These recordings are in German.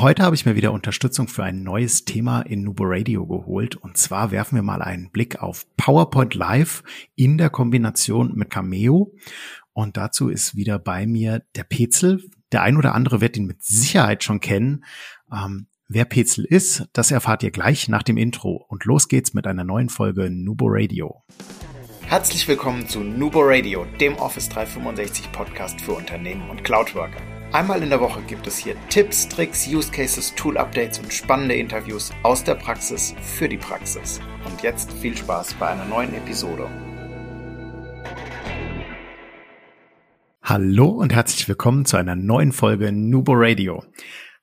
Heute habe ich mir wieder Unterstützung für ein neues Thema in Nubo Radio geholt. Und zwar werfen wir mal einen Blick auf PowerPoint Live in der Kombination mit Cameo. Und dazu ist wieder bei mir der Petzel. Der ein oder andere wird ihn mit Sicherheit schon kennen. Ähm, wer Petzel ist, das erfahrt ihr gleich nach dem Intro. Und los geht's mit einer neuen Folge Nubo Radio. Herzlich willkommen zu Nubo Radio, dem Office 365 Podcast für Unternehmen und Cloudworker. Einmal in der Woche gibt es hier Tipps, Tricks, Use Cases, Tool Updates und spannende Interviews aus der Praxis für die Praxis. Und jetzt viel Spaß bei einer neuen Episode. Hallo und herzlich willkommen zu einer neuen Folge Nubo Radio.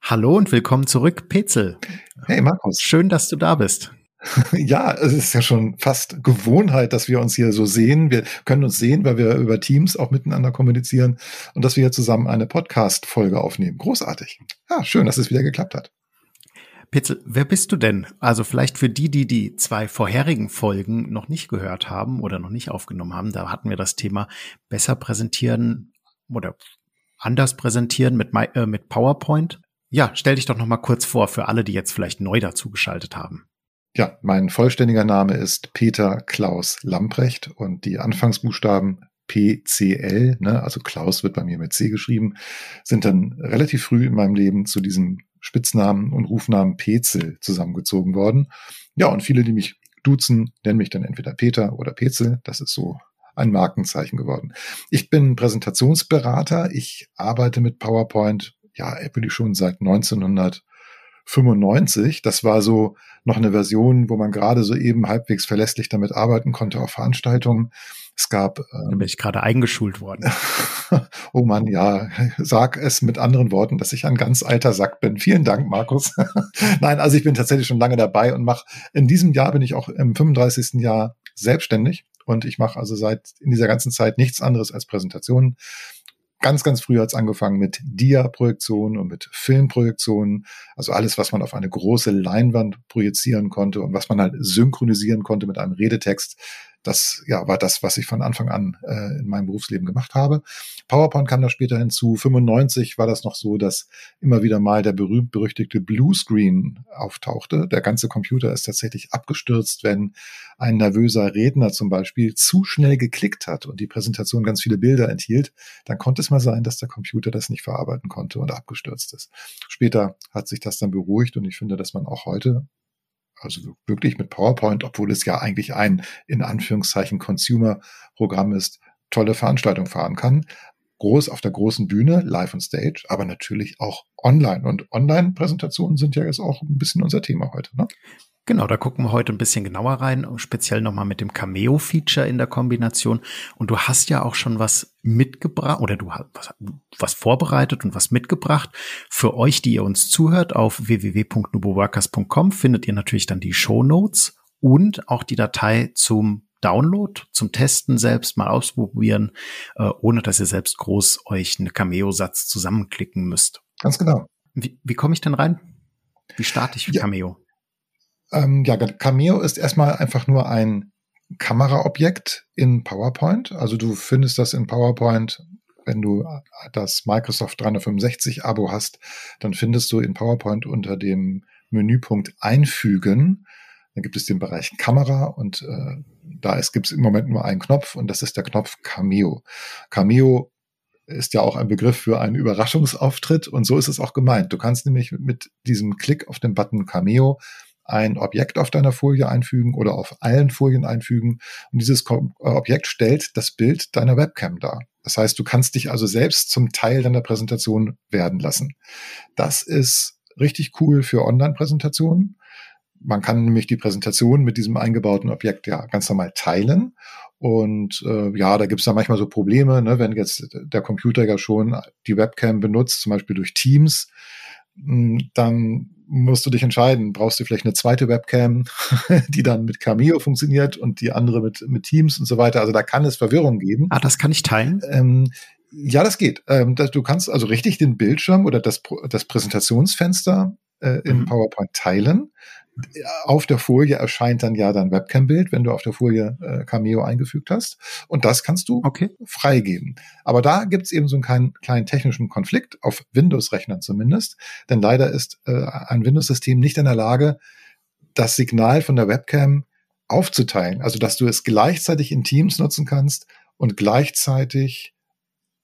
Hallo und willkommen zurück, Petzel. Hey Markus. Schön, dass du da bist. Ja, es ist ja schon fast Gewohnheit, dass wir uns hier so sehen. Wir können uns sehen, weil wir über Teams auch miteinander kommunizieren und dass wir hier zusammen eine Podcast-Folge aufnehmen. Großartig. Ja, schön, dass es wieder geklappt hat. Pitzel, wer bist du denn? Also vielleicht für die, die die zwei vorherigen Folgen noch nicht gehört haben oder noch nicht aufgenommen haben, da hatten wir das Thema besser präsentieren oder anders präsentieren mit, äh, mit PowerPoint. Ja, stell dich doch noch mal kurz vor für alle, die jetzt vielleicht neu dazugeschaltet haben. Ja, mein vollständiger Name ist Peter Klaus Lamprecht und die Anfangsbuchstaben PCL, ne, also Klaus wird bei mir mit C geschrieben, sind dann relativ früh in meinem Leben zu diesem Spitznamen und Rufnamen Pezel zusammengezogen worden. Ja, und viele, die mich duzen, nennen mich dann entweder Peter oder Pezel. Das ist so ein Markenzeichen geworden. Ich bin Präsentationsberater. Ich arbeite mit PowerPoint, ja, wirklich schon seit 1900 95. Das war so noch eine Version, wo man gerade so eben halbwegs verlässlich damit arbeiten konnte auf Veranstaltungen. Es gab. Ähm, da bin ich gerade eingeschult worden. oh man, ja, sag es mit anderen Worten, dass ich ein ganz alter Sack bin. Vielen Dank, Markus. Nein, also ich bin tatsächlich schon lange dabei und mache. In diesem Jahr bin ich auch im 35. Jahr selbstständig und ich mache also seit in dieser ganzen Zeit nichts anderes als Präsentationen ganz, ganz früh hat es angefangen mit Dia-Projektionen und mit Filmprojektionen. Also alles, was man auf eine große Leinwand projizieren konnte und was man halt synchronisieren konnte mit einem Redetext. Das ja, war das, was ich von Anfang an äh, in meinem Berufsleben gemacht habe. PowerPoint kam da später hinzu. 95 war das noch so, dass immer wieder mal der berühmt-berüchtigte Bluescreen auftauchte. Der ganze Computer ist tatsächlich abgestürzt, wenn ein nervöser Redner zum Beispiel zu schnell geklickt hat und die Präsentation ganz viele Bilder enthielt. Dann konnte es mal sein, dass der Computer das nicht verarbeiten konnte und abgestürzt ist. Später hat sich das dann beruhigt und ich finde, dass man auch heute also wirklich mit PowerPoint, obwohl es ja eigentlich ein in Anführungszeichen Consumer-Programm ist, tolle Veranstaltung fahren kann. Groß auf der großen Bühne, live on stage, aber natürlich auch online. Und Online-Präsentationen sind ja jetzt auch ein bisschen unser Thema heute. Ne? Genau, da gucken wir heute ein bisschen genauer rein, speziell nochmal mit dem Cameo-Feature in der Kombination. Und du hast ja auch schon was mitgebracht oder du hast was, was vorbereitet und was mitgebracht. Für euch, die ihr uns zuhört, auf www.nuboworkers.com findet ihr natürlich dann die Show Notes und auch die Datei zum Download, zum Testen selbst mal ausprobieren, äh, ohne dass ihr selbst groß euch einen Cameo-Satz zusammenklicken müsst. Ganz genau. Wie, wie komme ich denn rein? Wie starte ich ja. Cameo? Ähm, ja, Cameo ist erstmal einfach nur ein Kameraobjekt in PowerPoint. Also du findest das in PowerPoint, wenn du das Microsoft 365 Abo hast, dann findest du in PowerPoint unter dem Menüpunkt Einfügen, dann gibt es den Bereich Kamera und äh, da gibt es im Moment nur einen Knopf und das ist der Knopf Cameo. Cameo ist ja auch ein Begriff für einen Überraschungsauftritt und so ist es auch gemeint. Du kannst nämlich mit diesem Klick auf den Button Cameo ein Objekt auf deiner Folie einfügen oder auf allen Folien einfügen. Und dieses äh, Objekt stellt das Bild deiner Webcam dar. Das heißt, du kannst dich also selbst zum Teil deiner Präsentation werden lassen. Das ist richtig cool für Online-Präsentationen. Man kann nämlich die Präsentation mit diesem eingebauten Objekt ja ganz normal teilen. Und äh, ja, da gibt es da manchmal so Probleme, ne, wenn jetzt der Computer ja schon die Webcam benutzt, zum Beispiel durch Teams, dann musst du dich entscheiden, brauchst du vielleicht eine zweite Webcam, die dann mit Cameo funktioniert und die andere mit, mit Teams und so weiter. Also da kann es Verwirrung geben. Ah, das kann ich teilen? Ähm, ja, das geht. Ähm, das, du kannst also richtig den Bildschirm oder das, das Präsentationsfenster äh, in mhm. PowerPoint teilen. Auf der Folie erscheint dann ja dein Webcam-Bild, wenn du auf der Folie äh, Cameo eingefügt hast. Und das kannst du okay. freigeben. Aber da gibt's eben so einen kleinen, kleinen technischen Konflikt, auf Windows-Rechnern zumindest. Denn leider ist äh, ein Windows-System nicht in der Lage, das Signal von der Webcam aufzuteilen. Also dass du es gleichzeitig in Teams nutzen kannst und gleichzeitig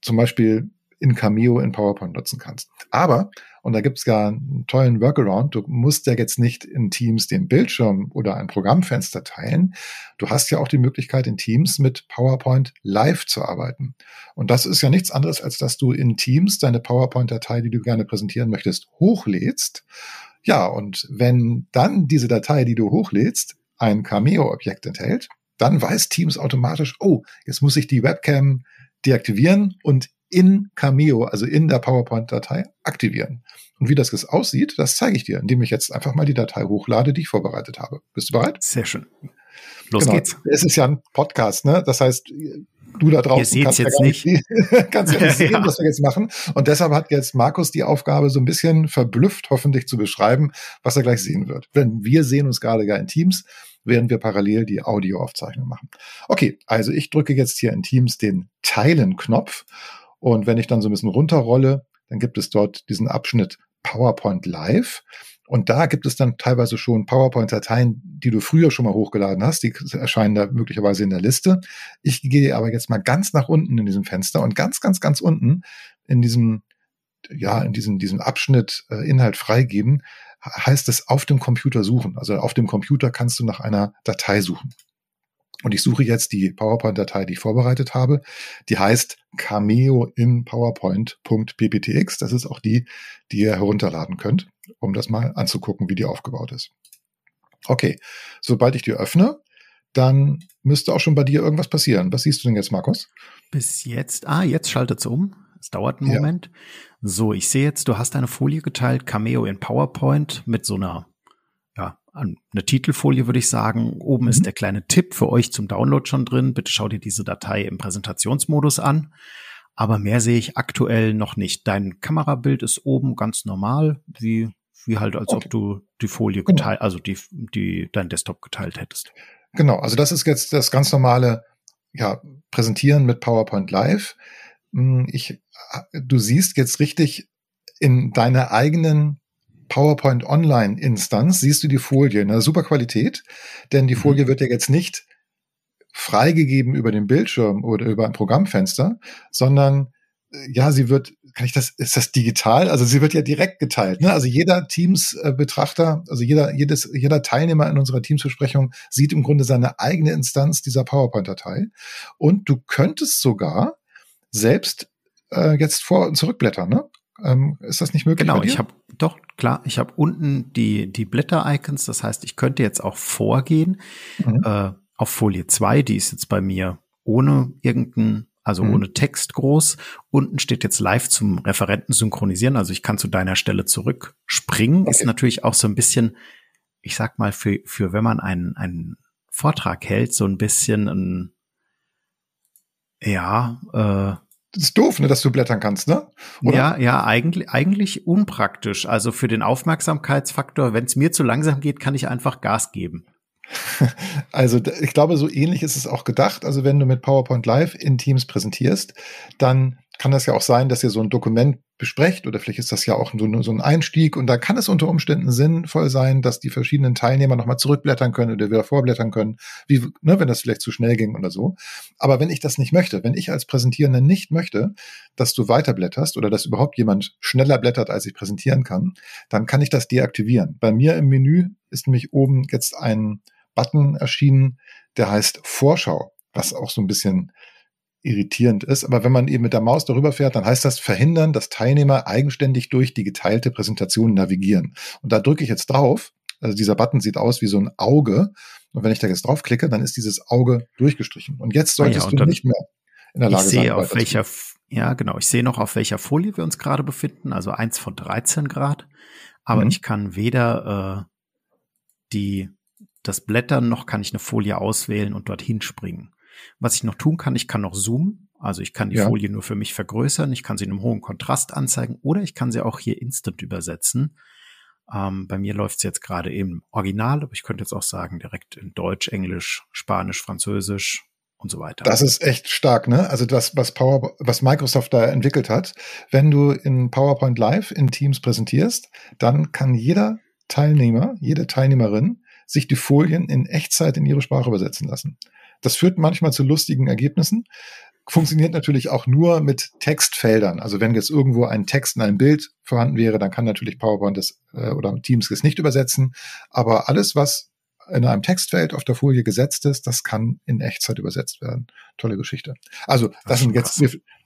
zum Beispiel in Cameo in PowerPoint nutzen kannst. Aber, und da gibt's gar einen tollen Workaround, du musst ja jetzt nicht in Teams den Bildschirm oder ein Programmfenster teilen. Du hast ja auch die Möglichkeit, in Teams mit PowerPoint live zu arbeiten. Und das ist ja nichts anderes, als dass du in Teams deine PowerPoint-Datei, die du gerne präsentieren möchtest, hochlädst. Ja, und wenn dann diese Datei, die du hochlädst, ein Cameo-Objekt enthält, dann weiß Teams automatisch, oh, jetzt muss ich die Webcam deaktivieren und in Cameo, also in der PowerPoint-Datei, aktivieren. Und wie das jetzt aussieht, das zeige ich dir, indem ich jetzt einfach mal die Datei hochlade, die ich vorbereitet habe. Bist du bereit? Sehr schön. Los genau. geht's. Es ist ja ein Podcast, ne? Das heißt, du da draußen kannst, jetzt ja nicht. nicht kannst ja nicht sehen, ja. was wir jetzt machen. Und deshalb hat jetzt Markus die Aufgabe, so ein bisschen verblüfft hoffentlich zu beschreiben, was er gleich sehen wird. Denn wir sehen uns gerade gar in Teams, während wir parallel die Audioaufzeichnung machen. Okay, also ich drücke jetzt hier in Teams den Teilen-Knopf und wenn ich dann so ein bisschen runterrolle, dann gibt es dort diesen Abschnitt PowerPoint Live. Und da gibt es dann teilweise schon PowerPoint-Dateien, die du früher schon mal hochgeladen hast. Die erscheinen da möglicherweise in der Liste. Ich gehe aber jetzt mal ganz nach unten in diesem Fenster und ganz, ganz, ganz unten in diesem, ja, in diesem, diesem Abschnitt äh, Inhalt freigeben, heißt es auf dem Computer suchen. Also auf dem Computer kannst du nach einer Datei suchen. Und ich suche jetzt die PowerPoint-Datei, die ich vorbereitet habe. Die heißt Cameo in PowerPoint.pptx. Das ist auch die, die ihr herunterladen könnt, um das mal anzugucken, wie die aufgebaut ist. Okay, sobald ich die öffne, dann müsste auch schon bei dir irgendwas passieren. Was siehst du denn jetzt, Markus? Bis jetzt, ah, jetzt schaltet es um. Es dauert einen Moment. Ja. So, ich sehe jetzt, du hast eine Folie geteilt, Cameo in PowerPoint mit so einer eine Titelfolie, würde ich sagen. Oben mhm. ist der kleine Tipp für euch zum Download schon drin. Bitte schau dir diese Datei im Präsentationsmodus an. Aber mehr sehe ich aktuell noch nicht. Dein Kamerabild ist oben ganz normal, wie, wie halt, als okay. ob du die Folie genau. geteilt, also die, die, dein Desktop geteilt hättest. Genau. Also das ist jetzt das ganz normale, ja, Präsentieren mit PowerPoint Live. Hm, ich, du siehst jetzt richtig in deiner eigenen PowerPoint Online Instanz siehst du die Folie in einer super Qualität, denn die mhm. Folie wird ja jetzt nicht freigegeben über den Bildschirm oder über ein Programmfenster, sondern äh, ja, sie wird, kann ich das, ist das digital? Also sie wird ja direkt geteilt. Ne? Also jeder Teams-Betrachter, also jeder, jedes, jeder Teilnehmer in unserer Teamsbesprechung sieht im Grunde seine eigene Instanz dieser PowerPoint-Datei. Und du könntest sogar selbst äh, jetzt vor und zurückblättern. Ne? Ähm, ist das nicht möglich? Genau, ich habe doch klar, ich habe unten die die Blätter-Icons. Das heißt, ich könnte jetzt auch vorgehen mhm. äh, auf Folie 2, die ist jetzt bei mir ohne irgendeinen also mhm. ohne Text groß. Unten steht jetzt live zum Referenten synchronisieren. Also ich kann zu deiner Stelle zurückspringen. Okay. Ist natürlich auch so ein bisschen, ich sag mal, für, für wenn man einen, einen Vortrag hält, so ein bisschen ein, ja, äh, ist doof, ne, dass du blättern kannst, ne? Oder? Ja, ja, eigentlich, eigentlich unpraktisch. Also für den Aufmerksamkeitsfaktor, wenn es mir zu langsam geht, kann ich einfach Gas geben. Also ich glaube, so ähnlich ist es auch gedacht. Also wenn du mit PowerPoint Live in Teams präsentierst, dann kann das ja auch sein, dass ihr so ein Dokument besprecht oder vielleicht ist das ja auch so, so ein Einstieg und da kann es unter Umständen sinnvoll sein, dass die verschiedenen Teilnehmer nochmal zurückblättern können oder wieder vorblättern können, wie, ne, wenn das vielleicht zu schnell ging oder so. Aber wenn ich das nicht möchte, wenn ich als Präsentierender nicht möchte, dass du weiterblätterst oder dass überhaupt jemand schneller blättert, als ich präsentieren kann, dann kann ich das deaktivieren. Bei mir im Menü ist nämlich oben jetzt ein Button erschienen, der heißt Vorschau, was auch so ein bisschen irritierend ist. Aber wenn man eben mit der Maus darüber fährt, dann heißt das verhindern, dass Teilnehmer eigenständig durch die geteilte Präsentation navigieren. Und da drücke ich jetzt drauf. Also dieser Button sieht aus wie so ein Auge. Und wenn ich da jetzt draufklicke, dann ist dieses Auge durchgestrichen. Und jetzt solltest ah ja, du nicht mehr in der Lage ich sehe sein. Auf welcher, ja, genau. Ich sehe noch, auf welcher Folie wir uns gerade befinden. Also eins von 13 Grad. Aber mhm. ich kann weder äh, die, das Blättern noch kann ich eine Folie auswählen und dorthin springen. Was ich noch tun kann, ich kann noch zoomen. Also ich kann die ja. Folie nur für mich vergrößern, ich kann sie in einem hohen Kontrast anzeigen oder ich kann sie auch hier instant übersetzen. Ähm, bei mir läuft es jetzt gerade im Original, aber ich könnte jetzt auch sagen, direkt in Deutsch, Englisch, Spanisch, Französisch und so weiter. Das ist echt stark, ne? Also das, was Power, was Microsoft da entwickelt hat. Wenn du in PowerPoint Live in Teams präsentierst, dann kann jeder Teilnehmer, jede Teilnehmerin sich die Folien in Echtzeit in ihre Sprache übersetzen lassen. Das führt manchmal zu lustigen Ergebnissen. Funktioniert natürlich auch nur mit Textfeldern. Also wenn jetzt irgendwo ein Text in einem Bild vorhanden wäre, dann kann natürlich PowerPoint das äh, oder Teams das nicht übersetzen. Aber alles, was in einem Textfeld auf der Folie gesetzt ist, das kann in Echtzeit übersetzt werden. Tolle Geschichte. Also das, das sind jetzt,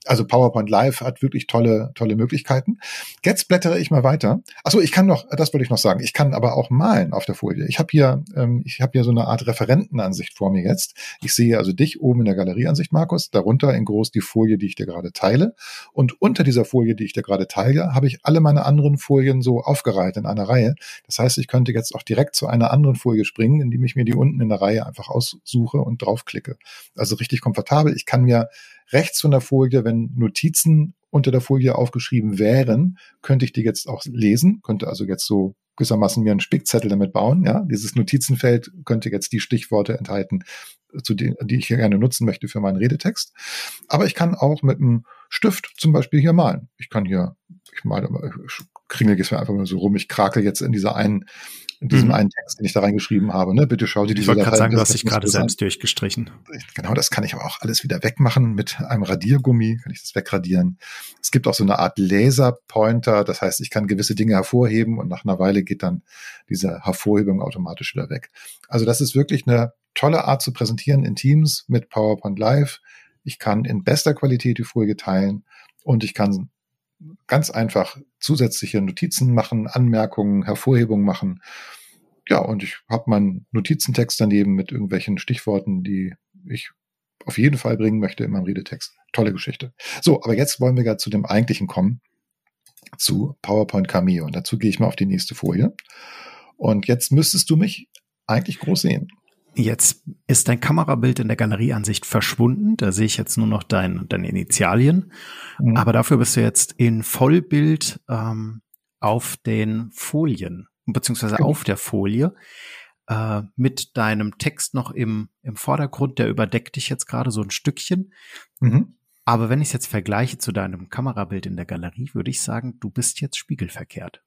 also PowerPoint Live hat wirklich tolle, tolle Möglichkeiten. Jetzt blättere ich mal weiter. Achso, ich kann noch, das wollte ich noch sagen, ich kann aber auch malen auf der Folie. Ich habe hier, ähm, ich habe hier so eine Art Referentenansicht vor mir jetzt. Ich sehe also dich oben in der Galerieansicht, Markus, darunter in groß die Folie, die ich dir gerade teile. Und unter dieser Folie, die ich dir gerade teile, habe ich alle meine anderen Folien so aufgereiht in einer Reihe. Das heißt, ich könnte jetzt auch direkt zu einer anderen Folie springen, indem ich mir die unten in der Reihe einfach aussuche und draufklicke. Also richtig komfortabel. Ich kann mir rechts von der Folie, wenn Notizen unter der Folie aufgeschrieben wären, könnte ich die jetzt auch lesen, könnte also jetzt so gewissermaßen mir einen Spickzettel damit bauen. Ja, dieses Notizenfeld könnte jetzt die Stichworte enthalten, zu denen, die ich hier gerne nutzen möchte für meinen Redetext. Aber ich kann auch mit einem Stift zum Beispiel hier malen. Ich kann hier, ich male, ich kringel jetzt einfach mal so rum, ich krakel jetzt in dieser einen in diesem mhm. einen Text, den ich da reingeschrieben habe. Ne? Bitte schau dir diese Ich wollte gerade sagen, du hast dich gerade selbst durchgestrichen. Genau, das kann ich aber auch alles wieder wegmachen. Mit einem Radiergummi kann ich das wegradieren. Es gibt auch so eine Art Laserpointer, das heißt, ich kann gewisse Dinge hervorheben und nach einer Weile geht dann diese Hervorhebung automatisch wieder weg. Also das ist wirklich eine tolle Art zu präsentieren in Teams mit PowerPoint Live. Ich kann in bester Qualität die Folie teilen und ich kann ganz einfach zusätzliche Notizen machen, Anmerkungen, Hervorhebungen machen. Ja, und ich habe meinen Notizentext daneben mit irgendwelchen Stichworten, die ich auf jeden Fall bringen möchte in meinem Redetext. Tolle Geschichte. So, aber jetzt wollen wir ja zu dem eigentlichen kommen, zu PowerPoint Cameo. Und dazu gehe ich mal auf die nächste Folie. Und jetzt müsstest du mich eigentlich groß sehen. Jetzt ist dein Kamerabild in der Galerieansicht verschwunden. Da sehe ich jetzt nur noch dein, deine Initialien. Mhm. Aber dafür bist du jetzt in Vollbild ähm, auf den Folien, beziehungsweise genau. auf der Folie, äh, mit deinem Text noch im, im Vordergrund. Der überdeckt dich jetzt gerade so ein Stückchen. Mhm. Aber wenn ich es jetzt vergleiche zu deinem Kamerabild in der Galerie, würde ich sagen, du bist jetzt spiegelverkehrt.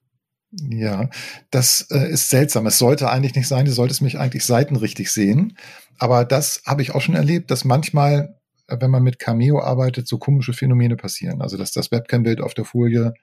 Ja, das äh, ist seltsam. Es sollte eigentlich nicht sein, du solltest mich eigentlich seitenrichtig sehen. Aber das habe ich auch schon erlebt, dass manchmal, äh, wenn man mit Cameo arbeitet, so komische Phänomene passieren. Also, dass das Webcam-Bild auf der Folie,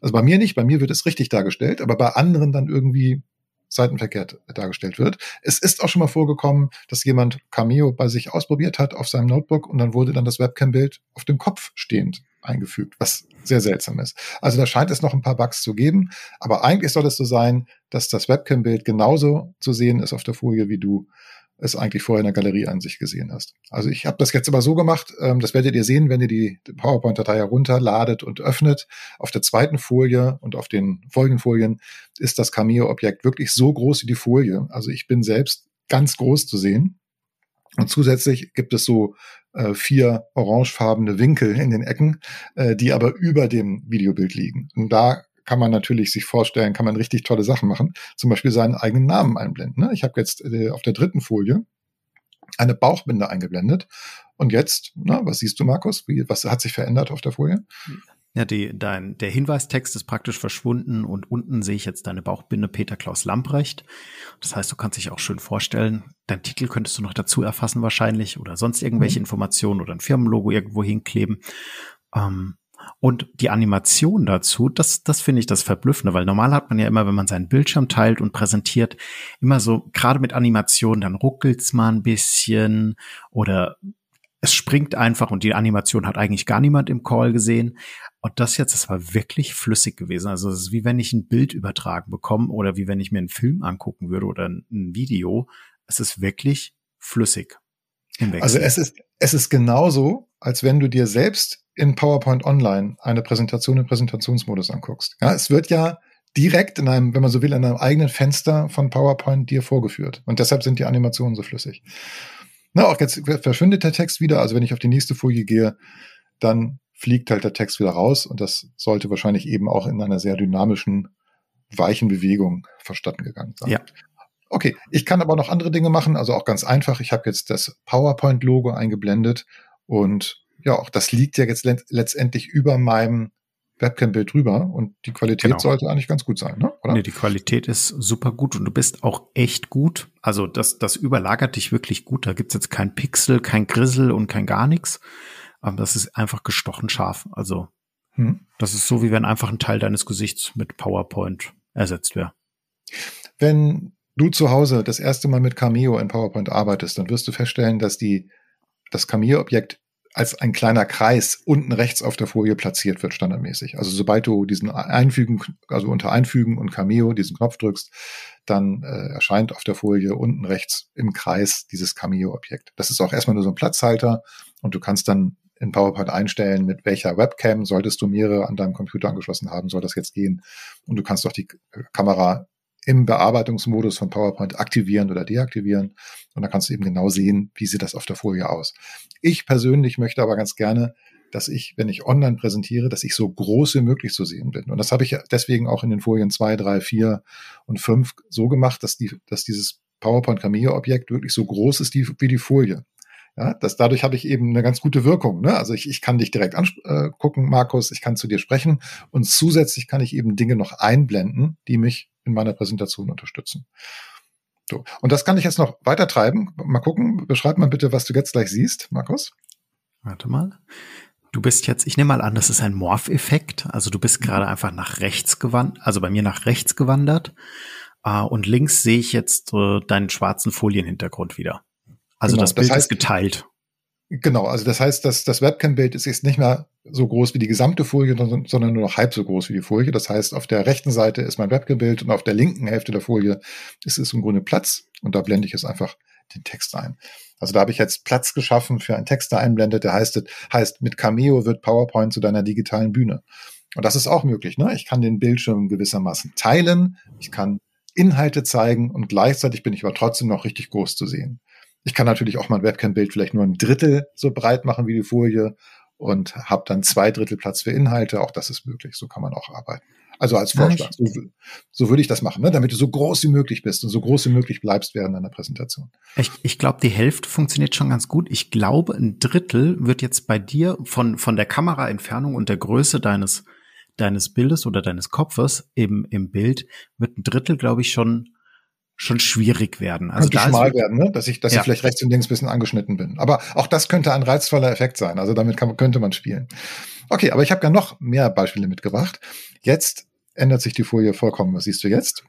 also bei mir nicht, bei mir wird es richtig dargestellt, aber bei anderen dann irgendwie seitenverkehrt dargestellt wird. Es ist auch schon mal vorgekommen, dass jemand Cameo bei sich ausprobiert hat auf seinem Notebook und dann wurde dann das Webcam-Bild auf dem Kopf stehend eingefügt, was sehr seltsam ist. Also da scheint es noch ein paar Bugs zu geben, aber eigentlich soll es so sein, dass das Webcam-Bild genauso zu sehen ist auf der Folie, wie du es eigentlich vorher in der Galerie an sich gesehen hast. Also ich habe das jetzt aber so gemacht, ähm, das werdet ihr sehen, wenn ihr die PowerPoint-Datei herunterladet und öffnet. Auf der zweiten Folie und auf den folgenden Folien ist das Cameo-Objekt wirklich so groß wie die Folie. Also ich bin selbst ganz groß zu sehen. Und zusätzlich gibt es so äh, vier orangefarbene Winkel in den Ecken, äh, die aber über dem Videobild liegen. Und da kann man natürlich sich vorstellen, kann man richtig tolle Sachen machen. Zum Beispiel seinen eigenen Namen einblenden. Ne? Ich habe jetzt äh, auf der dritten Folie eine Bauchbinde eingeblendet. Und jetzt, na, was siehst du, Markus? Wie, was hat sich verändert auf der Folie? Ja, die, dein, der Hinweistext ist praktisch verschwunden und unten sehe ich jetzt deine Bauchbinde Peter Klaus Lamprecht. Das heißt, du kannst dich auch schön vorstellen, dein Titel könntest du noch dazu erfassen wahrscheinlich oder sonst irgendwelche mhm. Informationen oder ein Firmenlogo irgendwo hinkleben. Ähm, und die Animation dazu, das, das finde ich das Verblüffende, weil normal hat man ja immer, wenn man seinen Bildschirm teilt und präsentiert, immer so, gerade mit Animation, dann ruckelt's mal ein bisschen oder es springt einfach und die Animation hat eigentlich gar niemand im Call gesehen. Und das jetzt, das war wirklich flüssig gewesen. Also es ist wie wenn ich ein Bild übertragen bekomme oder wie wenn ich mir einen Film angucken würde oder ein, Video. Es ist wirklich flüssig. Also es ist, es ist genauso, als wenn du dir selbst in PowerPoint Online eine Präsentation im Präsentationsmodus anguckst. Ja, es wird ja direkt in einem, wenn man so will, in einem eigenen Fenster von PowerPoint dir vorgeführt. Und deshalb sind die Animationen so flüssig. Na, auch jetzt verschwindet der Text wieder. Also wenn ich auf die nächste Folie gehe, dann fliegt halt der Text wieder raus und das sollte wahrscheinlich eben auch in einer sehr dynamischen weichen Bewegung verstatten gegangen sein. Ja. Okay, ich kann aber noch andere Dinge machen, also auch ganz einfach. Ich habe jetzt das PowerPoint-Logo eingeblendet und ja, auch das liegt ja jetzt letztendlich über meinem Webcam-Bild drüber und die Qualität genau. sollte eigentlich ganz gut sein, ne? Oder? Nee, die Qualität ist super gut und du bist auch echt gut. Also das, das überlagert dich wirklich gut. Da gibt's jetzt kein Pixel, kein Grissel und kein gar nichts. Aber das ist einfach gestochen scharf. Also hm. das ist so, wie wenn einfach ein Teil deines Gesichts mit PowerPoint ersetzt wäre. Wenn du zu Hause das erste Mal mit Cameo in PowerPoint arbeitest, dann wirst du feststellen, dass die, das Cameo-Objekt als ein kleiner Kreis unten rechts auf der Folie platziert wird, standardmäßig. Also sobald du diesen Einfügen, also unter Einfügen und Cameo diesen Knopf drückst, dann äh, erscheint auf der Folie unten rechts im Kreis dieses Cameo-Objekt. Das ist auch erstmal nur so ein Platzhalter und du kannst dann in PowerPoint einstellen, mit welcher Webcam solltest du mehrere an deinem Computer angeschlossen haben, soll das jetzt gehen. Und du kannst auch die Kamera im Bearbeitungsmodus von PowerPoint aktivieren oder deaktivieren. Und dann kannst du eben genau sehen, wie sieht das auf der Folie aus. Ich persönlich möchte aber ganz gerne, dass ich, wenn ich online präsentiere, dass ich so groß wie möglich zu sehen bin. Und das habe ich deswegen auch in den Folien zwei, drei, vier und fünf so gemacht, dass die, dass dieses PowerPoint Cameo Objekt wirklich so groß ist wie die Folie. Ja, das, dadurch habe ich eben eine ganz gute Wirkung. Ne? Also ich, ich kann dich direkt angucken, äh, Markus, ich kann zu dir sprechen und zusätzlich kann ich eben Dinge noch einblenden, die mich in meiner Präsentation unterstützen. So. Und das kann ich jetzt noch weiter treiben. Mal gucken, beschreib mal bitte, was du jetzt gleich siehst, Markus. Warte mal. Du bist jetzt, ich nehme mal an, das ist ein Morph-Effekt. Also du bist gerade einfach nach rechts gewandert, also bei mir nach rechts gewandert. Uh, und links sehe ich jetzt uh, deinen schwarzen Folienhintergrund wieder. Also genau, das Bild das heißt, ist geteilt. Genau, also das heißt, dass das Webcam-Bild ist jetzt nicht mehr so groß wie die gesamte Folie, sondern nur noch halb so groß wie die Folie. Das heißt, auf der rechten Seite ist mein Webcam-Bild und auf der linken Hälfte der Folie ist es im Grunde Platz und da blende ich jetzt einfach den Text ein. Also da habe ich jetzt Platz geschaffen für einen Text, der einblendet, der heißt, heißt, mit Cameo wird PowerPoint zu deiner digitalen Bühne. Und das ist auch möglich. Ne? Ich kann den Bildschirm gewissermaßen teilen, ich kann Inhalte zeigen und gleichzeitig bin ich aber trotzdem noch richtig groß zu sehen. Ich kann natürlich auch mein Webcam-Bild vielleicht nur ein Drittel so breit machen wie die Folie und habe dann zwei Drittel Platz für Inhalte. Auch das ist möglich. So kann man auch arbeiten. Also als Vorschlag. So, so würde ich das machen, ne? damit du so groß wie möglich bist und so groß wie möglich bleibst während deiner Präsentation. Ich, ich glaube, die Hälfte funktioniert schon ganz gut. Ich glaube, ein Drittel wird jetzt bei dir von, von der Kameraentfernung und der Größe deines, deines Bildes oder deines Kopfes im, im Bild, wird ein Drittel, glaube ich, schon schon schwierig werden. Also könnte schmal werden, ne? dass ich, dass ja. ich vielleicht rechts und links ein bisschen angeschnitten bin. Aber auch das könnte ein reizvoller Effekt sein. Also damit kann, könnte man spielen. Okay, aber ich habe ja noch mehr Beispiele mitgebracht. Jetzt ändert sich die Folie vollkommen. Was siehst du jetzt?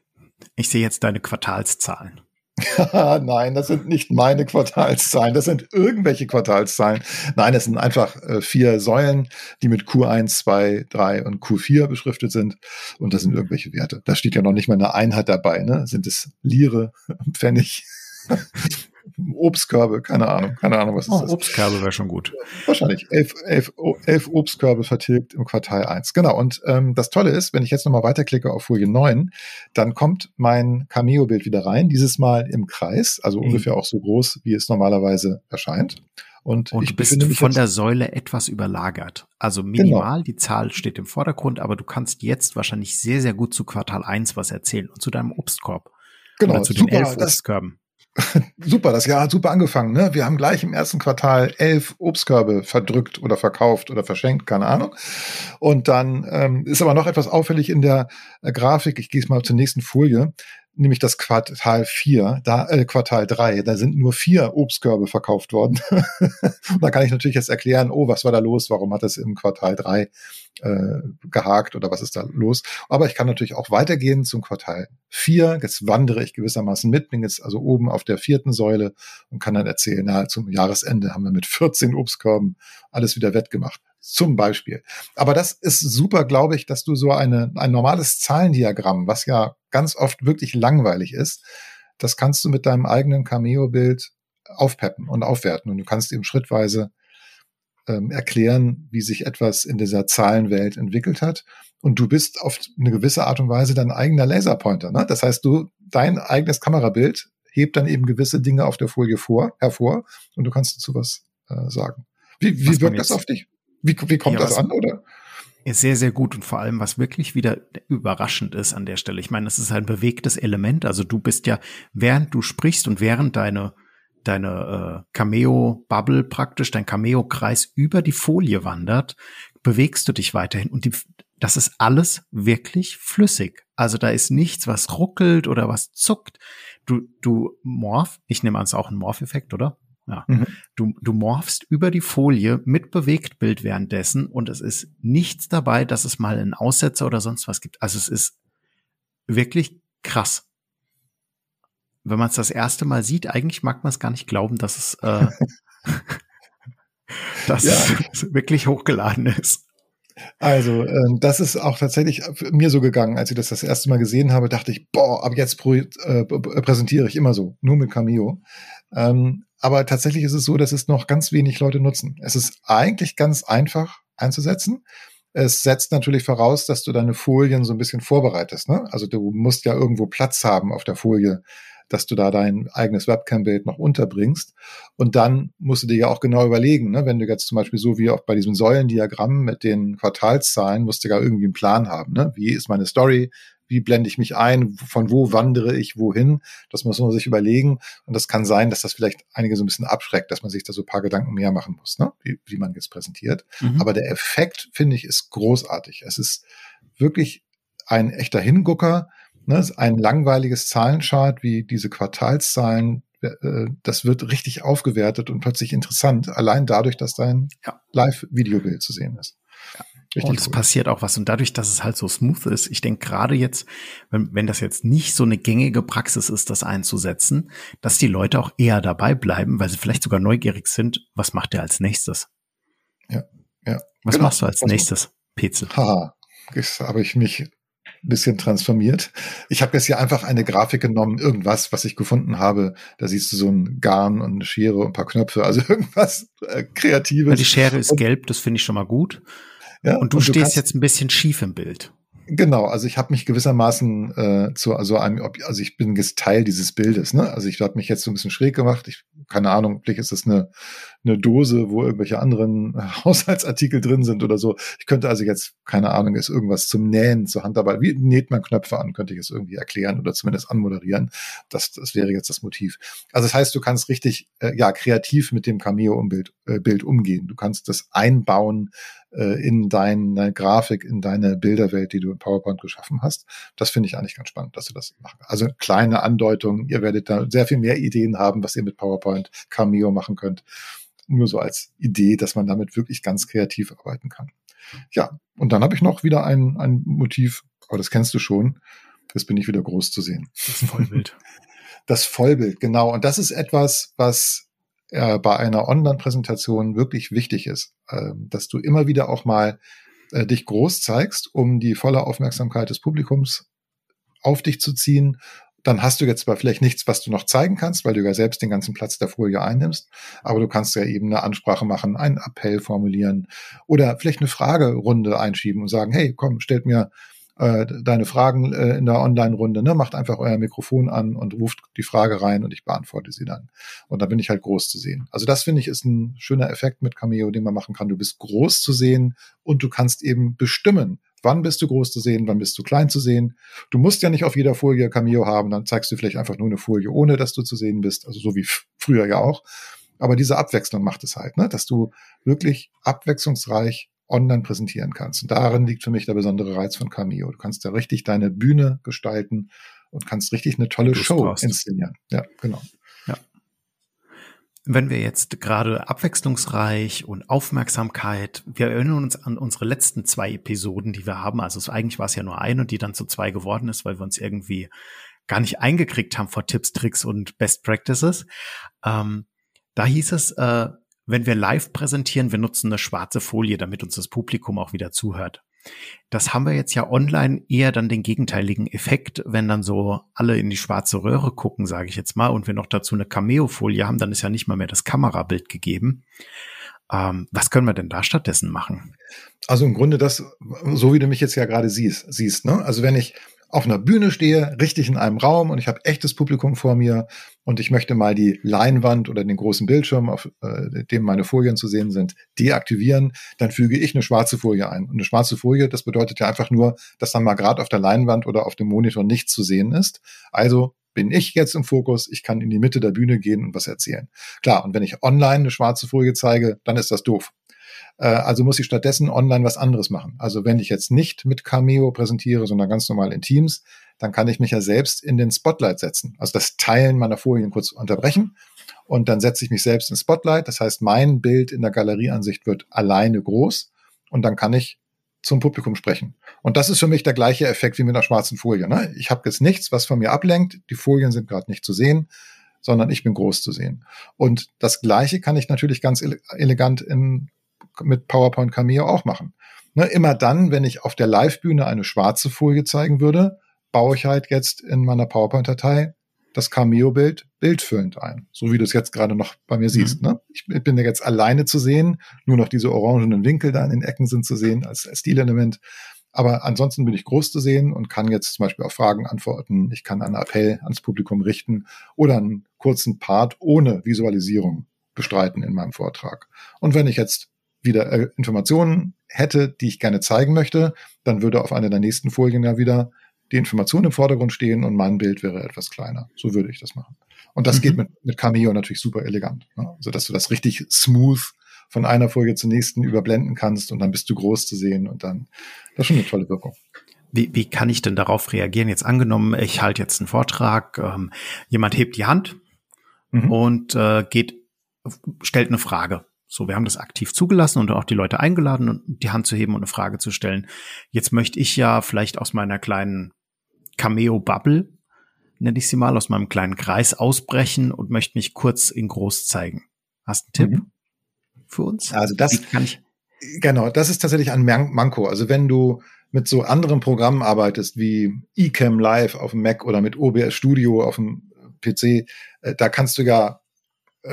Ich sehe jetzt deine Quartalszahlen. Nein, das sind nicht meine Quartalszahlen, das sind irgendwelche Quartalszahlen. Nein, es sind einfach äh, vier Säulen, die mit Q1, 2, 3 und Q4 beschriftet sind. Und das sind irgendwelche Werte. Da steht ja noch nicht mal eine Einheit dabei. Ne? Sind es Lire, Pfennig, Obstkörbe, keine Ahnung, keine Ahnung, was ist oh, das? Obstkörbe wäre schon gut. Wahrscheinlich. Elf, elf, elf Obstkörbe vertilgt im Quartal 1. Genau. Und ähm, das Tolle ist, wenn ich jetzt nochmal weiterklicke auf Folie 9, dann kommt mein Cameo-Bild wieder rein, dieses Mal im Kreis, also mhm. ungefähr auch so groß, wie es normalerweise erscheint. Und, und ich bist von der Säule etwas überlagert. Also minimal, genau. die Zahl steht im Vordergrund, aber du kannst jetzt wahrscheinlich sehr, sehr gut zu Quartal 1 was erzählen und zu deinem Obstkorb. Genau, oder zu super, den elf Obstkörben. Super, das Jahr hat super angefangen. Ne? Wir haben gleich im ersten Quartal elf Obstkörbe verdrückt oder verkauft oder verschenkt, keine Ahnung. Und dann ähm, ist aber noch etwas auffällig in der äh, Grafik. Ich gehe mal zur nächsten Folie nämlich das Quartal 4, da, äh, Quartal 3, da sind nur vier Obstkörbe verkauft worden. da kann ich natürlich jetzt erklären, oh, was war da los, warum hat es im Quartal 3 äh, gehakt oder was ist da los. Aber ich kann natürlich auch weitergehen zum Quartal 4. Jetzt wandere ich gewissermaßen mit, bin jetzt also oben auf der vierten Säule und kann dann erzählen, na, zum Jahresende haben wir mit 14 Obstkörben alles wieder wettgemacht. Zum Beispiel. Aber das ist super, glaube ich, dass du so eine, ein normales Zahlendiagramm, was ja ganz oft wirklich langweilig ist, das kannst du mit deinem eigenen Cameo-Bild aufpeppen und aufwerten. Und du kannst eben schrittweise ähm, erklären, wie sich etwas in dieser Zahlenwelt entwickelt hat. Und du bist auf eine gewisse Art und Weise dein eigener Laserpointer. Ne? Das heißt, du, dein eigenes Kamerabild hebt dann eben gewisse Dinge auf der Folie vor, hervor und du kannst dazu was äh, sagen. Wie, wie wirkt das auf dich? Wie, wie kommt ja, das an, oder? Sehr, sehr gut. Und vor allem, was wirklich wieder überraschend ist an der Stelle. Ich meine, es ist ein bewegtes Element. Also du bist ja, während du sprichst und während deine, deine äh, Cameo-Bubble praktisch, dein Cameo-Kreis über die Folie wandert, bewegst du dich weiterhin. Und die, das ist alles wirklich flüssig. Also da ist nichts, was ruckelt oder was zuckt. Du, du morph, ich nehme an, es ist auch ein Morph-Effekt, oder? Ja. Mhm. Du, du morphst über die Folie mit Bewegtbild währenddessen und es ist nichts dabei, dass es mal einen Aussetzer oder sonst was gibt. Also es ist wirklich krass. Wenn man es das erste Mal sieht, eigentlich mag man es gar nicht glauben, dass es, äh, dass ja. es wirklich hochgeladen ist. Also, äh, das ist auch tatsächlich mir so gegangen. Als ich das das erste Mal gesehen habe, dachte ich, boah, ab jetzt äh, präsentiere ich immer so, nur mit Cameo. Ähm, aber tatsächlich ist es so, dass es noch ganz wenig Leute nutzen. Es ist eigentlich ganz einfach einzusetzen. Es setzt natürlich voraus, dass du deine Folien so ein bisschen vorbereitest. Ne? Also du musst ja irgendwo Platz haben auf der Folie, dass du da dein eigenes Webcam-Bild noch unterbringst. Und dann musst du dir ja auch genau überlegen, ne? wenn du jetzt zum Beispiel so wie auch bei diesem Säulendiagramm mit den Quartalszahlen, musst du ja irgendwie einen Plan haben. Ne? Wie ist meine Story? Wie blende ich mich ein, von wo wandere ich wohin. Das muss man sich überlegen. Und das kann sein, dass das vielleicht einige so ein bisschen abschreckt, dass man sich da so ein paar Gedanken mehr machen muss, ne? wie, wie man jetzt präsentiert. Mhm. Aber der Effekt, finde ich, ist großartig. Es ist wirklich ein echter Hingucker. Ne? Ein langweiliges Zahlenchart wie diese Quartalszahlen, äh, das wird richtig aufgewertet und plötzlich interessant, allein dadurch, dass dein ja. Live-Videobild zu sehen ist. Richtig und es cool. passiert auch was. Und dadurch, dass es halt so smooth ist, ich denke gerade jetzt, wenn, wenn das jetzt nicht so eine gängige Praxis ist, das einzusetzen, dass die Leute auch eher dabei bleiben, weil sie vielleicht sogar neugierig sind, was macht der als nächstes? Ja, ja. Was genau. machst du als was nächstes, Petzel? Haha, jetzt habe ich mich ein bisschen transformiert. Ich habe jetzt hier einfach eine Grafik genommen, irgendwas, was ich gefunden habe. Da siehst du so ein Garn und eine Schere und ein paar Knöpfe, also irgendwas äh, Kreatives. Ja, die Schere ist und, gelb, das finde ich schon mal gut. Ja, und du und stehst du jetzt ein bisschen schief im Bild. Genau, also ich habe mich gewissermaßen äh, zu also einem, also ich bin Teil dieses Bildes, ne? Also ich habe mich jetzt so ein bisschen schräg gemacht. Ich keine Ahnung, vielleicht ist das eine eine Dose, wo irgendwelche anderen Haushaltsartikel drin sind oder so. Ich könnte also jetzt keine Ahnung, ist irgendwas zum Nähen zur Handarbeit. Wie näht man Knöpfe an? Könnte ich es irgendwie erklären oder zumindest anmoderieren. Das das wäre jetzt das Motiv. Also das heißt, du kannst richtig äh, ja kreativ mit dem Cameo Bild äh, Bild umgehen. Du kannst das einbauen äh, in deine Grafik, in deine Bilderwelt, die du in PowerPoint geschaffen hast. Das finde ich eigentlich ganz spannend, dass du das machst. Also kleine Andeutungen. Ihr werdet da sehr viel mehr Ideen haben, was ihr mit PowerPoint Cameo machen könnt. Nur so als Idee, dass man damit wirklich ganz kreativ arbeiten kann. Ja, und dann habe ich noch wieder ein, ein Motiv, aber das kennst du schon. Jetzt bin ich wieder groß zu sehen. Das Vollbild. Das Vollbild, genau. Und das ist etwas, was äh, bei einer Online-Präsentation wirklich wichtig ist, äh, dass du immer wieder auch mal äh, dich groß zeigst, um die volle Aufmerksamkeit des Publikums auf dich zu ziehen. Dann hast du jetzt zwar vielleicht nichts, was du noch zeigen kannst, weil du ja selbst den ganzen Platz der Folie einnimmst, aber du kannst ja eben eine Ansprache machen, einen Appell formulieren oder vielleicht eine Fragerunde einschieben und sagen, hey, komm, stellt mir äh, deine Fragen äh, in der Online-Runde, ne? macht einfach euer Mikrofon an und ruft die Frage rein und ich beantworte sie dann. Und dann bin ich halt groß zu sehen. Also das finde ich ist ein schöner Effekt mit Cameo, den man machen kann. Du bist groß zu sehen und du kannst eben bestimmen, Wann bist du groß zu sehen, wann bist du klein zu sehen? Du musst ja nicht auf jeder Folie Cameo haben, dann zeigst du vielleicht einfach nur eine Folie, ohne dass du zu sehen bist, also so wie früher ja auch. Aber diese Abwechslung macht es halt, ne? dass du wirklich abwechslungsreich online präsentieren kannst. Und darin liegt für mich der besondere Reiz von Cameo. Du kannst da richtig deine Bühne gestalten und kannst richtig eine tolle Show brauchst. inszenieren. Ja, genau. Ja. Wenn wir jetzt gerade abwechslungsreich und Aufmerksamkeit, wir erinnern uns an unsere letzten zwei Episoden, die wir haben. Also eigentlich war es ja nur eine, die dann zu zwei geworden ist, weil wir uns irgendwie gar nicht eingekriegt haben vor Tipps, Tricks und Best Practices. Ähm, da hieß es, äh, wenn wir live präsentieren, wir nutzen eine schwarze Folie, damit uns das Publikum auch wieder zuhört. Das haben wir jetzt ja online eher dann den gegenteiligen Effekt, wenn dann so alle in die schwarze Röhre gucken, sage ich jetzt mal, und wir noch dazu eine Cameo-Folie haben, dann ist ja nicht mal mehr das Kamerabild gegeben. Ähm, was können wir denn da stattdessen machen? Also im Grunde das, so wie du mich jetzt ja gerade siehst, siehst, ne? Also wenn ich auf einer Bühne stehe, richtig in einem Raum und ich habe echtes Publikum vor mir und ich möchte mal die Leinwand oder den großen Bildschirm, auf äh, dem meine Folien zu sehen sind, deaktivieren, dann füge ich eine schwarze Folie ein. Und eine schwarze Folie, das bedeutet ja einfach nur, dass dann mal gerade auf der Leinwand oder auf dem Monitor nichts zu sehen ist. Also bin ich jetzt im Fokus, ich kann in die Mitte der Bühne gehen und was erzählen. Klar, und wenn ich online eine schwarze Folie zeige, dann ist das doof. Äh, also muss ich stattdessen online was anderes machen. Also wenn ich jetzt nicht mit Cameo präsentiere, sondern ganz normal in Teams, dann kann ich mich ja selbst in den Spotlight setzen. Also das Teilen meiner Folien kurz unterbrechen und dann setze ich mich selbst in Spotlight. Das heißt, mein Bild in der Galerieansicht wird alleine groß und dann kann ich zum Publikum sprechen. Und das ist für mich der gleiche Effekt wie mit einer schwarzen Folie. Ne? Ich habe jetzt nichts, was von mir ablenkt. Die Folien sind gerade nicht zu sehen, sondern ich bin groß zu sehen. Und das Gleiche kann ich natürlich ganz elegant in mit PowerPoint Cameo auch machen. Ne, immer dann, wenn ich auf der Live-Bühne eine schwarze Folie zeigen würde, baue ich halt jetzt in meiner PowerPoint-Datei das Cameo-Bild bildfüllend ein. So wie du es jetzt gerade noch bei mir siehst. Mhm. Ne? Ich bin ja jetzt alleine zu sehen, nur noch diese orangenen Winkel da in den Ecken sind zu sehen als, als Stilelement. Aber ansonsten bin ich groß zu sehen und kann jetzt zum Beispiel auf Fragen antworten. Ich kann einen Appell ans Publikum richten oder einen kurzen Part ohne Visualisierung bestreiten in meinem Vortrag. Und wenn ich jetzt wieder äh, Informationen hätte, die ich gerne zeigen möchte, dann würde auf einer der nächsten Folien ja wieder die Information im Vordergrund stehen und mein Bild wäre etwas kleiner. So würde ich das machen. Und das mhm. geht mit, mit Cameo natürlich super elegant. Ne? Also, dass du das richtig smooth von einer Folge zur nächsten überblenden kannst und dann bist du groß zu sehen und dann, das ist schon eine tolle Wirkung. Wie, wie kann ich denn darauf reagieren? Jetzt angenommen, ich halte jetzt einen Vortrag, ähm, jemand hebt die Hand mhm. und äh, geht, stellt eine Frage. So, wir haben das aktiv zugelassen und auch die Leute eingeladen, die Hand zu heben und eine Frage zu stellen. Jetzt möchte ich ja vielleicht aus meiner kleinen Cameo-Bubble, nenne ich sie mal, aus meinem kleinen Kreis ausbrechen und möchte mich kurz in groß zeigen. Hast du einen Tipp mhm. für uns? Also das kann ich. Genau, das ist tatsächlich ein Manko. Also wenn du mit so anderen Programmen arbeitest wie eCam Live auf dem Mac oder mit OBS Studio auf dem PC, äh, da kannst du ja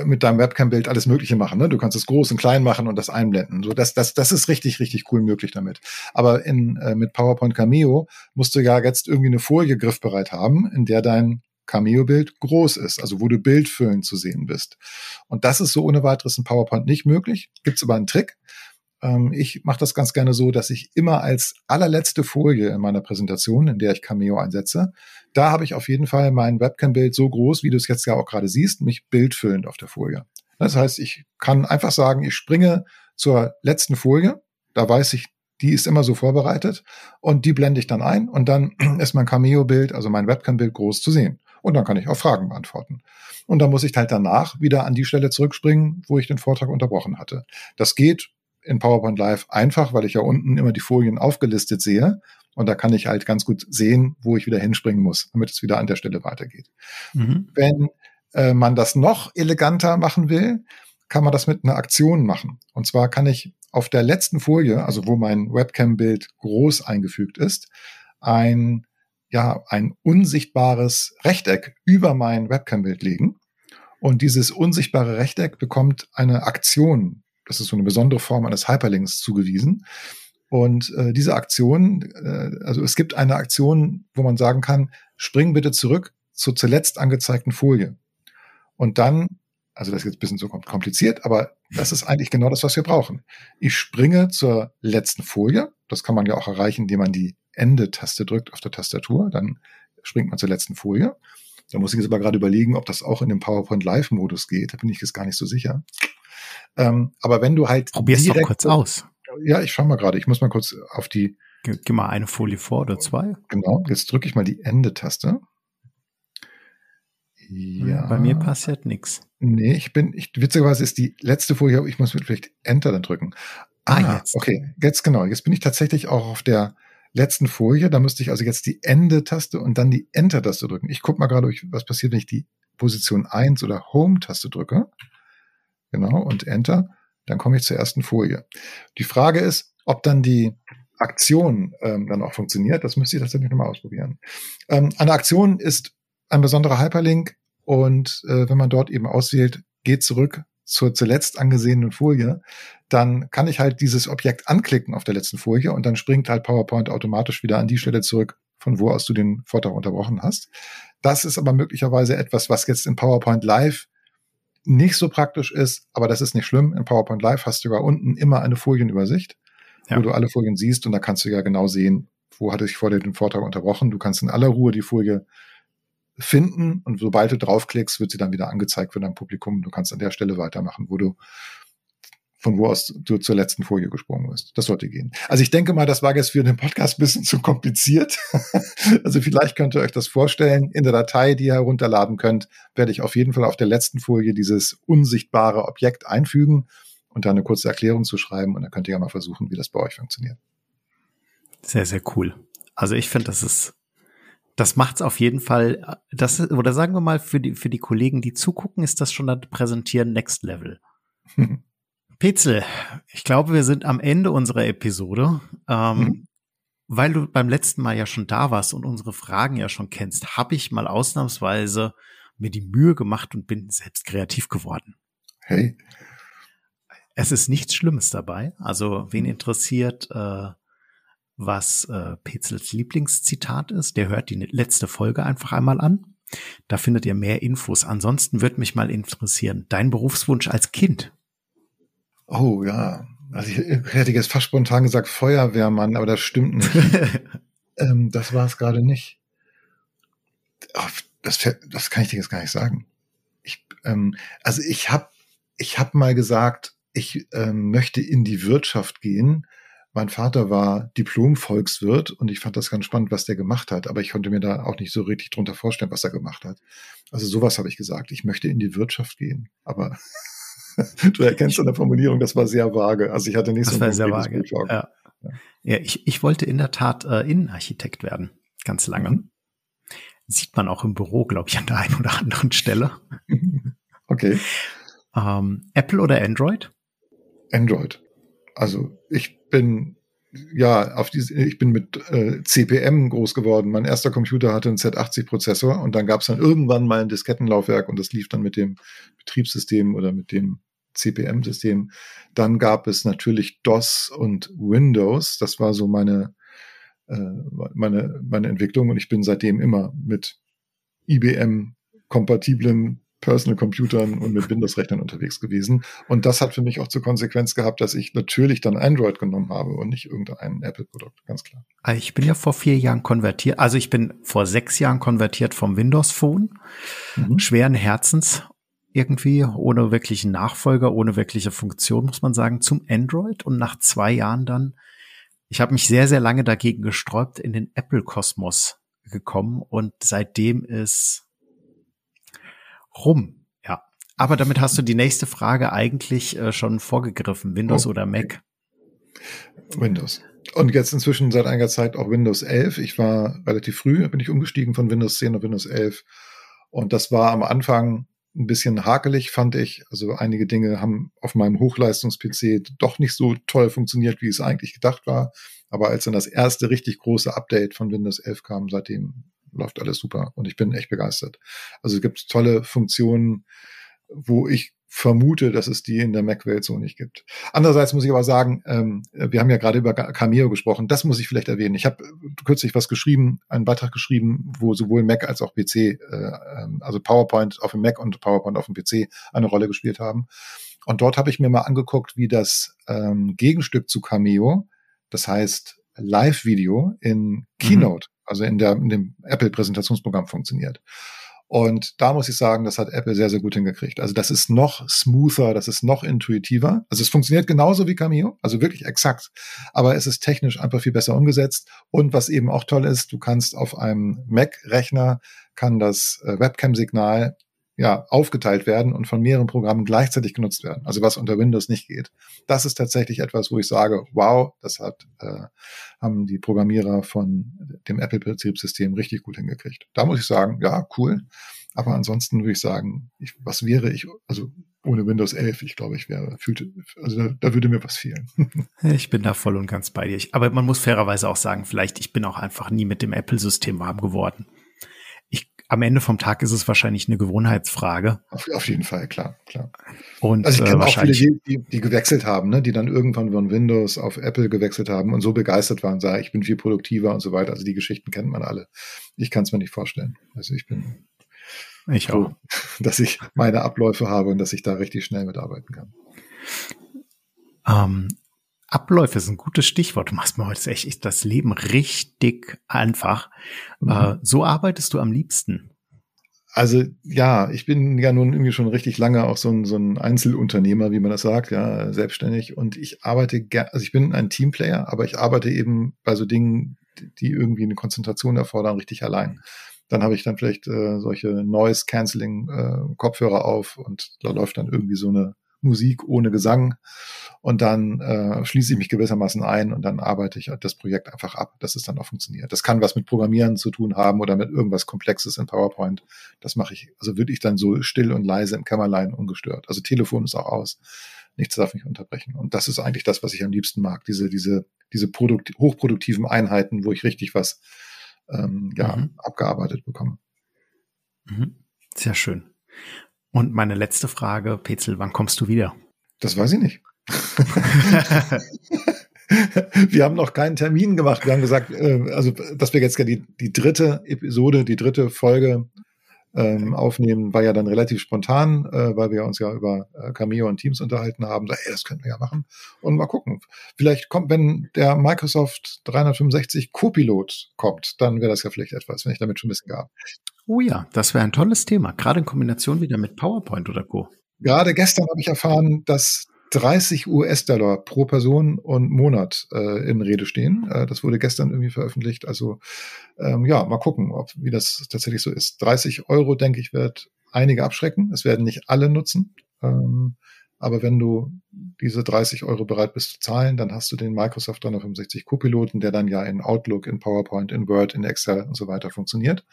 mit deinem Webcam-Bild alles Mögliche machen. Ne? Du kannst es groß und klein machen und das einblenden. So, das, das, das ist richtig, richtig cool möglich damit. Aber in, äh, mit PowerPoint Cameo musst du ja jetzt irgendwie eine Folie griffbereit haben, in der dein Cameo-Bild groß ist, also wo du bildfüllend zu sehen bist. Und das ist so ohne weiteres in PowerPoint nicht möglich. Gibt's aber einen Trick. Ähm, ich mache das ganz gerne so, dass ich immer als allerletzte Folie in meiner Präsentation, in der ich Cameo einsetze, da habe ich auf jeden Fall mein Webcam-Bild so groß, wie du es jetzt ja auch gerade siehst, mich bildfüllend auf der Folie. Das heißt, ich kann einfach sagen, ich springe zur letzten Folie, da weiß ich, die ist immer so vorbereitet und die blende ich dann ein und dann ist mein Cameo-Bild, also mein Webcam-Bild groß zu sehen. Und dann kann ich auch Fragen beantworten. Und dann muss ich halt danach wieder an die Stelle zurückspringen, wo ich den Vortrag unterbrochen hatte. Das geht in PowerPoint Live einfach, weil ich ja unten immer die Folien aufgelistet sehe. Und da kann ich halt ganz gut sehen, wo ich wieder hinspringen muss, damit es wieder an der Stelle weitergeht. Mhm. Wenn äh, man das noch eleganter machen will, kann man das mit einer Aktion machen. Und zwar kann ich auf der letzten Folie, also wo mein Webcam-Bild groß eingefügt ist, ein, ja, ein unsichtbares Rechteck über mein Webcam-Bild legen. Und dieses unsichtbare Rechteck bekommt eine Aktion das ist so eine besondere Form eines Hyperlinks zugewiesen. Und äh, diese Aktion, äh, also es gibt eine Aktion, wo man sagen kann, spring bitte zurück zur zuletzt angezeigten Folie. Und dann, also das ist jetzt ein bisschen so kompliziert, aber das ist eigentlich genau das, was wir brauchen. Ich springe zur letzten Folie. Das kann man ja auch erreichen, indem man die Ende-Taste drückt auf der Tastatur. Dann springt man zur letzten Folie. Da muss ich jetzt aber gerade überlegen, ob das auch in dem PowerPoint Live-Modus geht. Da bin ich jetzt gar nicht so sicher. Ähm, aber wenn du halt. Probier's doch kurz aus. Ja, ich schau mal gerade. Ich muss mal kurz auf die. Geh, geh mal eine Folie vor oder zwei. Genau. Jetzt drücke ich mal die Ende-Taste. Ja. Bei mir passiert nichts. Nee, ich bin, ich, witzigerweise ist die letzte Folie, ich muss vielleicht Enter dann drücken. Ah, ah jetzt. Okay, jetzt genau. Jetzt bin ich tatsächlich auch auf der letzten Folie. Da müsste ich also jetzt die Ende-Taste und dann die Enter-Taste drücken. Ich guck mal gerade, was passiert, wenn ich die Position 1 oder Home-Taste drücke genau, und Enter, dann komme ich zur ersten Folie. Die Frage ist, ob dann die Aktion ähm, dann auch funktioniert. Das müsste ich tatsächlich nochmal ausprobieren. Ähm, eine Aktion ist ein besonderer Hyperlink und äh, wenn man dort eben auswählt, geht zurück zur zuletzt angesehenen Folie, dann kann ich halt dieses Objekt anklicken auf der letzten Folie und dann springt halt PowerPoint automatisch wieder an die Stelle zurück, von wo aus du den Vortrag unterbrochen hast. Das ist aber möglicherweise etwas, was jetzt in PowerPoint Live nicht so praktisch ist, aber das ist nicht schlimm. In PowerPoint Live hast du ja unten immer eine Folienübersicht, ja. wo du alle Folien siehst und da kannst du ja genau sehen, wo hatte ich vor dir den Vortrag unterbrochen. Du kannst in aller Ruhe die Folie finden und sobald du draufklickst, wird sie dann wieder angezeigt für dein Publikum. Du kannst an der Stelle weitermachen, wo du von wo aus du zur letzten Folie gesprungen bist. Das sollte gehen. Also ich denke mal, das war jetzt für den Podcast ein bisschen zu kompliziert. also vielleicht könnt ihr euch das vorstellen. In der Datei, die ihr herunterladen könnt, werde ich auf jeden Fall auf der letzten Folie dieses unsichtbare Objekt einfügen und da eine kurze Erklärung zu schreiben. Und dann könnt ihr ja mal versuchen, wie das bei euch funktioniert. Sehr, sehr cool. Also ich finde, das ist das macht's auf jeden Fall. Das oder sagen wir mal für die für die Kollegen, die zugucken, ist das schon das Präsentieren Next Level. Petzel, ich glaube, wir sind am Ende unserer Episode. Ähm, mhm. Weil du beim letzten Mal ja schon da warst und unsere Fragen ja schon kennst, habe ich mal ausnahmsweise mir die Mühe gemacht und bin selbst kreativ geworden. Hey. Es ist nichts Schlimmes dabei. Also wen interessiert, äh, was äh, Petzels Lieblingszitat ist, der hört die letzte Folge einfach einmal an. Da findet ihr mehr Infos. Ansonsten würde mich mal interessieren, dein Berufswunsch als Kind. Oh ja, also ich hätte jetzt fast spontan gesagt Feuerwehrmann, aber das stimmt nicht. ähm, das war es gerade nicht. Oh, das, das kann ich dir jetzt gar nicht sagen. Ich, ähm, also ich habe ich hab mal gesagt, ich ähm, möchte in die Wirtschaft gehen, mein Vater war Diplom-Volkswirt und ich fand das ganz spannend, was der gemacht hat, aber ich konnte mir da auch nicht so richtig drunter vorstellen, was er gemacht hat. Also sowas habe ich gesagt. Ich möchte in die Wirtschaft gehen, aber du erkennst an der Formulierung, das war sehr vage. Also ich hatte nicht das so ein sehr vage. Ja. ja. ja, ich, ich wollte in der Tat äh, Innenarchitekt werden, ganz lange. Mhm. Sieht man auch im Büro, glaube ich, an der einen oder anderen Stelle. okay. Ähm, Apple oder Android? Android. Also ich bin ja auf diese, ich bin mit äh, CPM groß geworden. Mein erster Computer hatte einen Z80-Prozessor und dann gab es dann irgendwann mal ein Diskettenlaufwerk und das lief dann mit dem Betriebssystem oder mit dem CPM-System. Dann gab es natürlich DOS und Windows. Das war so meine äh, meine meine Entwicklung und ich bin seitdem immer mit IBM kompatiblen Personal Computern und mit Windows-Rechnern unterwegs gewesen. Und das hat für mich auch zur Konsequenz gehabt, dass ich natürlich dann Android genommen habe und nicht irgendein Apple-Produkt, ganz klar. Ah, ich bin ja vor vier Jahren konvertiert, also ich bin vor sechs Jahren konvertiert vom Windows Phone, mhm. schweren Herzens irgendwie, ohne wirklichen Nachfolger, ohne wirkliche Funktion, muss man sagen, zum Android und nach zwei Jahren dann, ich habe mich sehr, sehr lange dagegen gesträubt, in den Apple-Kosmos gekommen und seitdem ist rum. Ja. Aber damit hast du die nächste Frage eigentlich äh, schon vorgegriffen. Windows oh, oder Mac? Windows. Und jetzt inzwischen seit einiger Zeit auch Windows 11. Ich war relativ früh, bin ich umgestiegen von Windows 10 auf Windows 11. Und das war am Anfang ein bisschen hakelig, fand ich. Also einige Dinge haben auf meinem Hochleistungs-PC doch nicht so toll funktioniert, wie es eigentlich gedacht war. Aber als dann das erste richtig große Update von Windows 11 kam, seitdem läuft alles super und ich bin echt begeistert. Also es gibt tolle Funktionen, wo ich vermute, dass es die in der Mac-Welt so nicht gibt. Andererseits muss ich aber sagen, ähm, wir haben ja gerade über Cameo gesprochen. Das muss ich vielleicht erwähnen. Ich habe kürzlich was geschrieben, einen Beitrag geschrieben, wo sowohl Mac als auch PC, äh, ähm, also PowerPoint auf dem Mac und PowerPoint auf dem PC eine Rolle gespielt haben. Und dort habe ich mir mal angeguckt, wie das ähm, Gegenstück zu Cameo, das heißt Live-Video in. Keynote also in, der, in dem Apple-Präsentationsprogramm funktioniert. Und da muss ich sagen, das hat Apple sehr, sehr gut hingekriegt. Also das ist noch smoother, das ist noch intuitiver. Also es funktioniert genauso wie Cameo, also wirklich exakt. Aber es ist technisch einfach viel besser umgesetzt. Und was eben auch toll ist, du kannst auf einem Mac-Rechner kann das äh, Webcam-Signal ja, aufgeteilt werden und von mehreren Programmen gleichzeitig genutzt werden. Also was unter Windows nicht geht. Das ist tatsächlich etwas, wo ich sage, wow, das hat, äh, haben die Programmierer von dem Apple-Betriebssystem richtig gut hingekriegt. Da muss ich sagen, ja, cool. Aber ansonsten würde ich sagen, ich, was wäre ich, also ohne Windows 11, ich glaube, ich wäre, fühlte, also da, da würde mir was fehlen. ich bin da voll und ganz bei dir. Aber man muss fairerweise auch sagen, vielleicht, ich bin auch einfach nie mit dem Apple-System warm geworden ich, am Ende vom Tag ist es wahrscheinlich eine Gewohnheitsfrage. Auf, auf jeden Fall, klar, klar. Und also ich äh, kenne auch viele, die, die, gewechselt haben, ne? die dann irgendwann von Windows auf Apple gewechselt haben und so begeistert waren, sagen, ich bin viel produktiver und so weiter. Also die Geschichten kennt man alle. Ich kann es mir nicht vorstellen. Also ich bin ich auch. froh, dass ich meine Abläufe habe und dass ich da richtig schnell mitarbeiten kann. Ähm, Abläufe ist ein gutes Stichwort. Du machst mir heute echt das Leben richtig einfach. Mhm. Äh, so arbeitest du am liebsten. Also ja, ich bin ja nun irgendwie schon richtig lange auch so ein, so ein Einzelunternehmer, wie man das sagt, ja, selbstständig. Und ich arbeite gerne, also ich bin ein Teamplayer, aber ich arbeite eben bei so Dingen, die irgendwie eine Konzentration erfordern, richtig allein. Dann habe ich dann vielleicht äh, solche Noise Cancelling äh, Kopfhörer auf und da läuft dann irgendwie so eine Musik ohne Gesang und dann äh, schließe ich mich gewissermaßen ein und dann arbeite ich das Projekt einfach ab, dass es dann auch funktioniert. Das kann was mit Programmieren zu tun haben oder mit irgendwas Komplexes in PowerPoint. Das mache ich, also wirklich dann so still und leise im Kämmerlein ungestört. Also Telefon ist auch aus. Nichts darf mich unterbrechen. Und das ist eigentlich das, was ich am liebsten mag. Diese, diese, diese Produkt hochproduktiven Einheiten, wo ich richtig was ähm, ja, Mhm. abgearbeitet bekomme. Mhm. Sehr schön. Und meine letzte Frage, Petzel, wann kommst du wieder? Das weiß ich nicht. wir haben noch keinen Termin gemacht. Wir haben gesagt, äh, also dass wir jetzt die, die dritte Episode, die dritte Folge ähm, aufnehmen, war ja dann relativ spontan, äh, weil wir uns ja über äh, Cameo und Teams unterhalten haben. So, ey, das könnten wir ja machen. Und mal gucken. Vielleicht kommt, wenn der Microsoft 365 Copilot kommt, dann wäre das ja vielleicht etwas, wenn ich damit schon ein bisschen gehabt. Oh ja, das wäre ein tolles Thema, gerade in Kombination wieder mit PowerPoint oder Co. Gerade gestern habe ich erfahren, dass 30 US-Dollar pro Person und Monat äh, in Rede stehen. Äh, das wurde gestern irgendwie veröffentlicht. Also ähm, ja, mal gucken, ob wie das tatsächlich so ist. 30 Euro, denke ich, wird einige abschrecken. Es werden nicht alle nutzen. Ähm, aber wenn du diese 30 Euro bereit bist zu zahlen, dann hast du den Microsoft 365 Co-Piloten, der dann ja in Outlook, in PowerPoint, in Word, in Excel und so weiter funktioniert.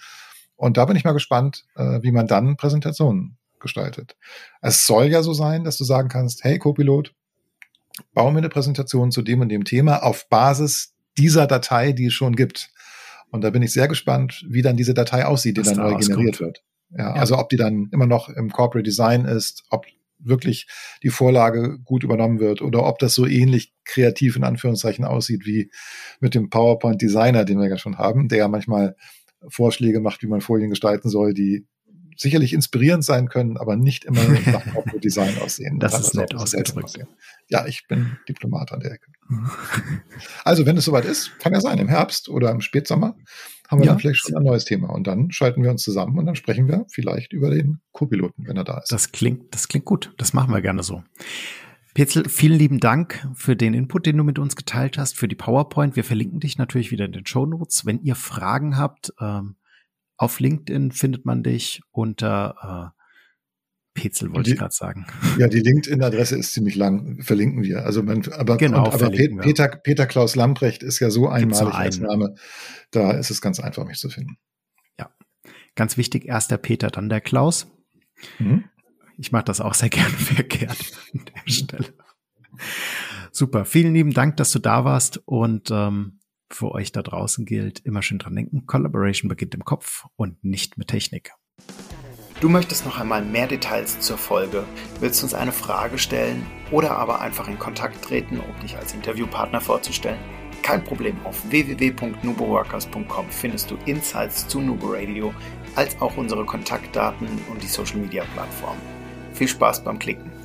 Und da bin ich mal gespannt, äh, wie man dann Präsentationen gestaltet. Es soll ja so sein, dass du sagen kannst, hey Copilot, bau mir eine Präsentation zu dem und dem Thema auf Basis dieser Datei, die es schon gibt. Und da bin ich sehr gespannt, wie dann diese Datei aussieht, die Was dann da neu generiert wird. Ja, Ja. also ob die dann immer noch im Corporate Design ist, ob wirklich die Vorlage gut übernommen wird oder ob das so ähnlich kreativ in Anführungszeichen aussieht wie mit dem PowerPoint Designer, den wir ja schon haben, der ja manchmal Vorschläge macht, wie man Folien gestalten soll, die sicherlich inspirierend sein können, aber nicht immer nach Corporate Design aussehen. Das ist nett ausgedrückt. Ja, ich bin Diplomat an der Ecke. Also, wenn es soweit ist, kann ja sein, im Herbst oder im Spätsommer haben wir Ja. dann vielleicht schon ein neues Thema. Und dann schalten wir uns zusammen und dann sprechen wir vielleicht über den Co-Piloten, wenn er da ist. Das klingt, das klingt gut. Das machen wir gerne so. Petzel, vielen lieben Dank für den Input, den du mit uns geteilt hast, für die PowerPoint. Wir verlinken dich natürlich wieder in den Show Notes. Wenn ihr Fragen habt, ähm, auf LinkedIn findet man dich unter äh, Petzel, wollte Die- ich gerade sagen. Ja, die LinkedIn-Adresse ist ziemlich lang, verlinken wir. Also man, aber, Genau, und, aber. Peter, Peter Klaus Lamprecht ist ja so einmalig als. Name. Da ist es ganz einfach, mich zu finden. Ganz wichtig, erst der Peter, dann der Klaus. Mhm. Ich mache das auch sehr gerne verkehrt an der Stelle. Super, vielen lieben Dank, dass du da warst und ähm, für euch da draußen gilt, immer schön dran denken, Collaboration beginnt im Kopf und nicht mit Technik. Du möchtest noch einmal mehr Details zur Folge, willst uns eine Frage stellen oder aber einfach in Kontakt treten, um dich als Interviewpartner vorzustellen? Kein Problem, auf www.nuboworkers.com findest du Insights zu Nubo Radio, als auch unsere Kontaktdaten und die Social Media Plattform. Viel Spaß beim Klicken!